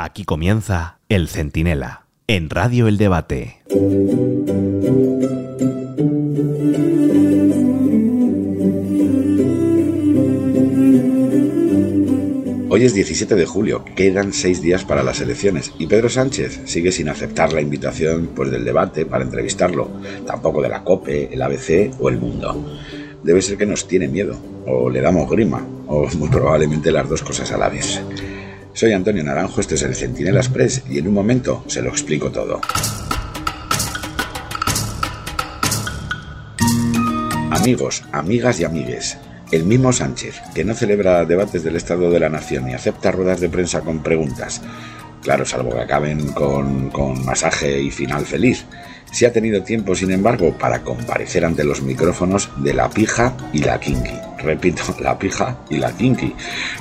Aquí comienza El Centinela, en Radio El Debate. Hoy es 17 de julio, quedan seis días para las elecciones y Pedro Sánchez sigue sin aceptar la invitación pues, del debate para entrevistarlo, tampoco de la COPE, el ABC o el Mundo. Debe ser que nos tiene miedo, o le damos grima, o muy probablemente las dos cosas a la vez. Soy Antonio Naranjo, este es el Centinela Express y en un momento se lo explico todo. Amigos, amigas y amigues, el mismo Sánchez, que no celebra debates del Estado de la Nación ni acepta ruedas de prensa con preguntas, claro, salvo que acaben con, con masaje y final feliz, si ha tenido tiempo, sin embargo, para comparecer ante los micrófonos de la pija y la kinky. Repito, la pija y la kinky,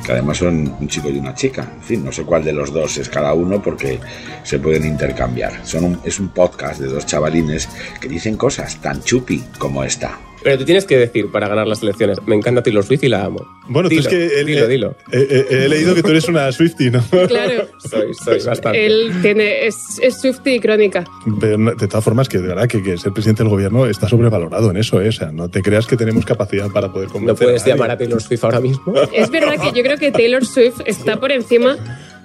que además son un chico y una chica. En fin, no sé cuál de los dos es cada uno porque se pueden intercambiar. Son es un podcast de dos chavalines que dicen cosas tan chupi como esta. Pero tú tienes que decir para ganar las elecciones, me encanta Taylor Swift y la amo. Bueno, dilo, tú es que dilo, eh, dilo. eh, eh, he leído que tú eres una Swiftie, ¿no? Claro. Soy, soy bastante. Él tiene, es, es Swiftie y crónica. Pero no- de todas formas, que de verdad que, que ser presidente del gobierno está sobrevalorado en eso, ¿eh? O sea, no te creas que tenemos capacidad para poder No convencer puedes nadie. llamar a Taylor Swift ahora mismo. Es verdad que yo creo que Taylor Swift está por encima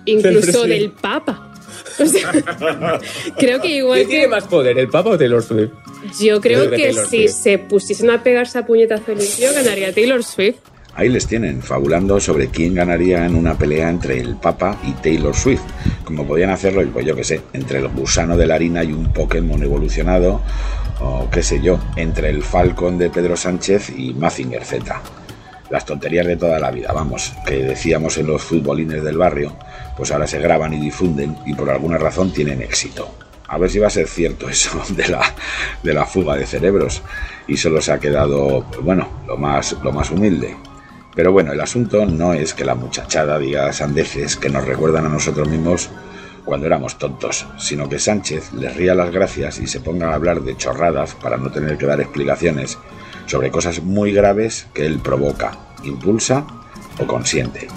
incluso del Papa. O sea, creo que igual ¿Quién tiene más poder, el Papa o Taylor Swift? Yo creo Yo creo que si Swift. se pusiesen a pegarse a puñetazo limpio ganaría Taylor Swift. Ahí les tienen, fabulando sobre quién ganaría en una pelea entre el Papa y Taylor Swift, como podían hacerlo, pues yo que sé, entre el gusano de la harina y un Pokémon evolucionado, o qué sé yo, entre el Falcon de Pedro Sánchez y Mazinger Z. Las tonterías de toda la vida, vamos, que decíamos en los futbolines del barrio, pues ahora se graban y difunden y por alguna razón tienen éxito. A ver si va a ser cierto eso de la, de la fuga de cerebros y solo se ha quedado, bueno, lo más, lo más humilde. Pero bueno, el asunto no es que la muchachada diga sandeces que nos recuerdan a nosotros mismos cuando éramos tontos, sino que Sánchez les ría las gracias y se ponga a hablar de chorradas para no tener que dar explicaciones sobre cosas muy graves que él provoca, impulsa o consiente.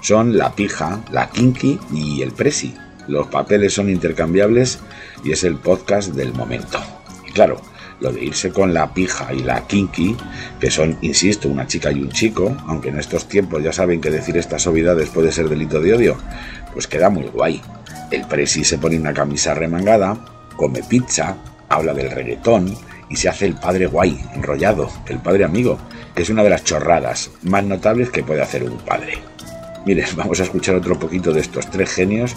Son la pija, la kinky y el presi. Los papeles son intercambiables y es el podcast del momento. Y claro, lo de irse con la pija y la kinky, que son, insisto, una chica y un chico, aunque en estos tiempos ya saben que decir estas obviedades puede ser delito de odio, pues queda muy guay. El presi se pone una camisa remangada, come pizza, habla del reggaetón y se hace el padre guay, enrollado, el padre amigo, que es una de las chorradas más notables que puede hacer un padre. Miren, vamos a escuchar otro poquito de estos tres genios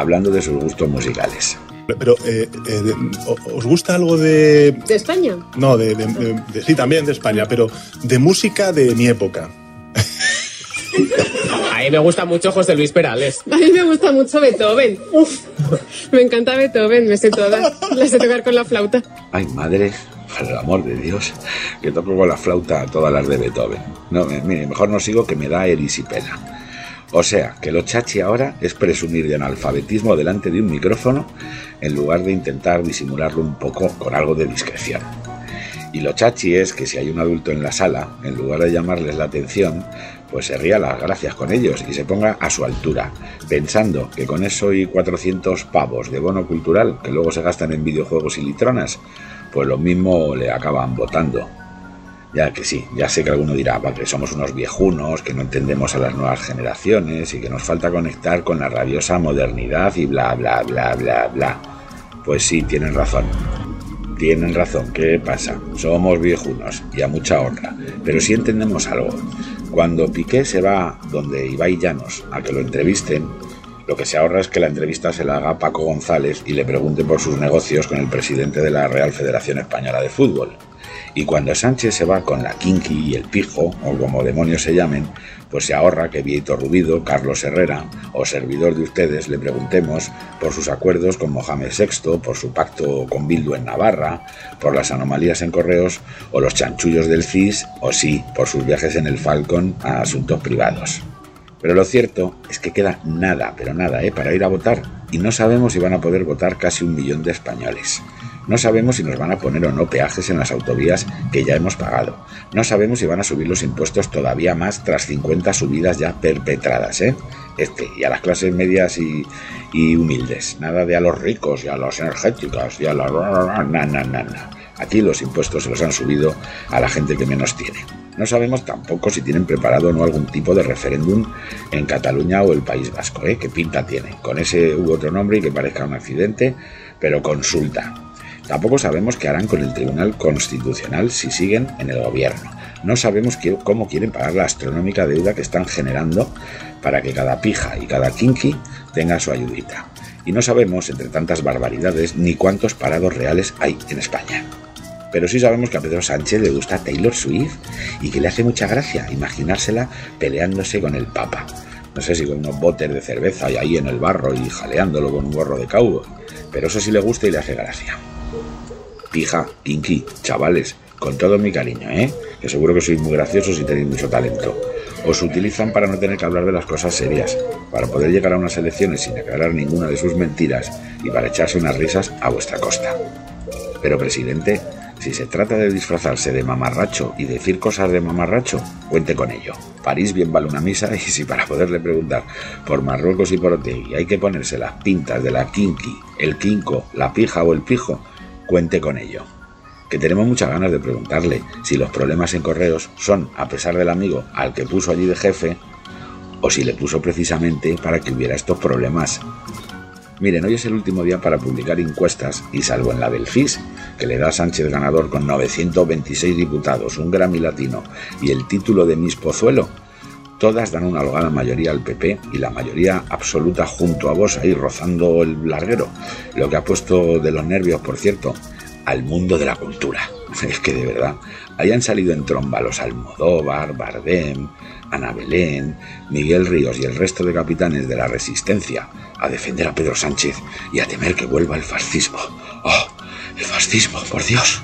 hablando de sus gustos musicales. Pero, eh, eh, ¿os gusta algo de...? ¿De España? No, de, de- de- de- Sí, también de España, pero de música de mi época. A mí me gusta mucho José Luis Perales. A mí me gusta mucho Beethoven. Uf, me encanta Beethoven, me sé todas. La sé tocar con la flauta. Ay, madre, por el amor de Dios, que toco con la flauta todas las de Beethoven. No, mire, mejor no sigo que me da erisipela. O sea, que lo chachi ahora es presumir de analfabetismo delante de un micrófono en lugar de intentar disimularlo un poco con algo de discreción. Y lo chachi es que si hay un adulto en la sala, en lugar de llamarles la atención, pues se ría las gracias con ellos y se ponga a su altura, pensando que con eso y 400 pavos de bono cultural que luego se gastan en videojuegos y litronas, pues lo mismo le acaban votando. Ya que sí, ya sé que alguno dirá, "Va, que somos unos viejunos, que no entendemos a las nuevas generaciones y que nos falta conectar con la rabiosa modernidad y bla, bla, bla, bla, bla. Pues sí, tienen razón. Tienen razón, ¿qué pasa? Somos viejunos y a mucha honra. Pero sí entendemos algo. Cuando Piqué se va donde Ibai Llanos a que lo entrevisten, lo que se ahorra es que la entrevista se la haga Paco González y le pregunte por sus negocios con el presidente de la Real Federación Española de Fútbol. Y cuando Sánchez se va con la Kinky y el Pijo, o como demonios se llamen, pues se ahorra que Vieito Rubido, Carlos Herrera o servidor de ustedes le preguntemos por sus acuerdos con Mohamed VI, por su pacto con Bildu en Navarra, por las anomalías en correos o los chanchullos del CIS, o sí, por sus viajes en el Falcon a asuntos privados. Pero lo cierto es que queda nada, pero nada, ¿eh? para ir a votar y no sabemos si van a poder votar casi un millón de españoles. No sabemos si nos van a poner o no peajes en las autovías que ya hemos pagado. No sabemos si van a subir los impuestos todavía más tras 50 subidas ya perpetradas, ¿eh? Este, y a las clases medias y, humildes. Nada de a los ricos y a los energéticos y a na. Aquí los impuestos se los han subido a la gente que menos tiene. No sabemos tampoco si tienen preparado o no algún tipo de referéndum en Cataluña o el País Vasco, ¿eh? ¿Qué pinta tiene? Con ese u otro nombre y que parezca un accidente, pero consulta. Tampoco sabemos qué harán con el Tribunal Constitucional si siguen en el gobierno. No sabemos cómo quieren pagar la astronómica deuda que están generando para que cada pija y cada kinky tenga su ayudita. Y no sabemos, entre tantas barbaridades, ni cuántos parados reales hay en España. Pero sí sabemos que a Pedro Sánchez le gusta Taylor Swift y que le hace mucha gracia imaginársela peleándose con el Papa. No sé si con unos botes de cerveza y ahí en el barro y jaleándolo con un gorro de cowboy. Pero eso sí le gusta y le hace gracia. Pija, Kinky, chavales, con todo mi cariño, ¿eh? Que seguro que sois muy graciosos y tenéis mucho talento. Os utilizan para no tener que hablar de las cosas serias, para poder llegar a unas elecciones sin aclarar ninguna de sus mentiras y para echarse unas risas a vuestra costa. Pero, presidente, si se trata de disfrazarse de mamarracho y decir cosas de mamarracho, cuente con ello. París bien vale una misa y si para poderle preguntar por Marruecos y por Otegui hay que ponerse las pintas de la kinky, el quinco, la pija o el pijo, cuente con ello. Que tenemos muchas ganas de preguntarle si los problemas en correos son, a pesar del amigo al que puso allí de jefe, o si le puso precisamente para que hubiera estos problemas. Miren, hoy es el último día para publicar encuestas y salvo en la del FIS, que le da a Sánchez ganador con 926 diputados, un Grammy latino y el título de Miss Pozuelo, todas dan una holgada mayoría al PP y la mayoría absoluta junto a vos ahí rozando el larguero, lo que ha puesto de los nervios, por cierto, al mundo de la cultura. Es que de verdad, hayan salido en tromba los Almodóvar, Bardem, Ana Belén, Miguel Ríos y el resto de capitanes de la resistencia a defender a Pedro Sánchez y a temer que vuelva el fascismo. ¡Oh! ¡El fascismo, por Dios!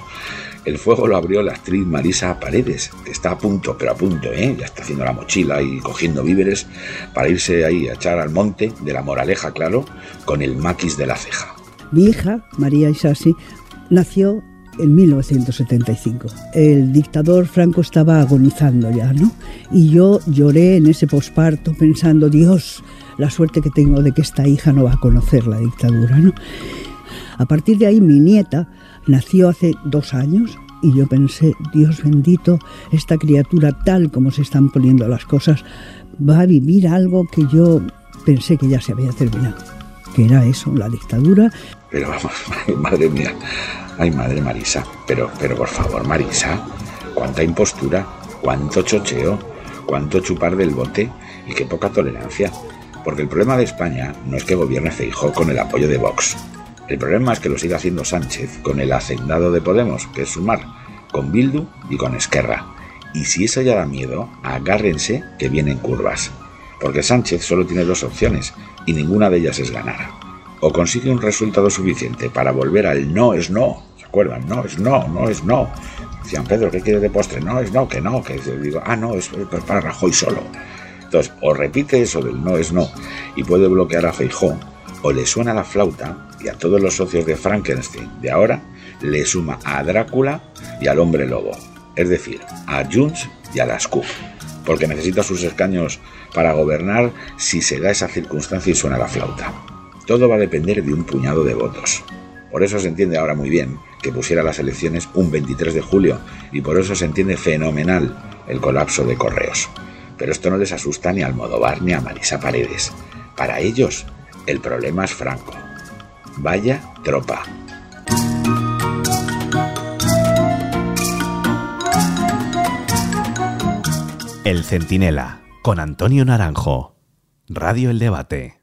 El fuego lo abrió la actriz Marisa Paredes, que está a punto, pero a punto, ¿eh? Ya está haciendo la mochila y cogiendo víveres para irse ahí a echar al monte, de la moraleja, claro, con el maquis de la ceja. Mi hija, María Isasi, nació en 1975. El dictador Franco estaba agonizando ya, ¿no? Y yo lloré en ese posparto pensando, Dios, la suerte que tengo de que esta hija no va a conocer la dictadura, ¿no? A partir de ahí mi nieta nació hace dos años y yo pensé, Dios bendito, esta criatura tal como se están poniendo las cosas, va a vivir algo que yo pensé que ya se había terminado, que era eso, la dictadura. Pero vamos, madre mía, ay madre Marisa, pero, pero por favor Marisa, cuánta impostura, cuánto chocheo, cuánto chupar del bote y qué poca tolerancia. Porque el problema de España no es que gobierne Feijó con el apoyo de Vox, el problema es que lo siga haciendo Sánchez con el hacendado de Podemos, que es Sumar, con Bildu y con Esquerra. Y si eso ya da miedo, agárrense que vienen curvas. Porque Sánchez solo tiene dos opciones y ninguna de ellas es ganar. O consigue un resultado suficiente para volver al no es no. ¿Se acuerdan? No es no, no es no. Decían, Pedro, ¿qué quiere de postre? No es no, que no, que digo, ah, no, es para Rajoy solo. Entonces, o repite eso del no es no y puede bloquear a Feijó, o le suena la flauta y a todos los socios de Frankenstein de ahora le suma a Drácula y al hombre lobo, es decir, a Junts y a las Q, porque necesita sus escaños para gobernar si se da esa circunstancia y suena la flauta. Todo va a depender de un puñado de votos. Por eso se entiende ahora muy bien que pusiera las elecciones un 23 de julio y por eso se entiende fenomenal el colapso de correos. Pero esto no les asusta ni al Modovar ni a Marisa Paredes. Para ellos, el problema es Franco. Vaya tropa. El Centinela, con Antonio Naranjo. Radio El Debate.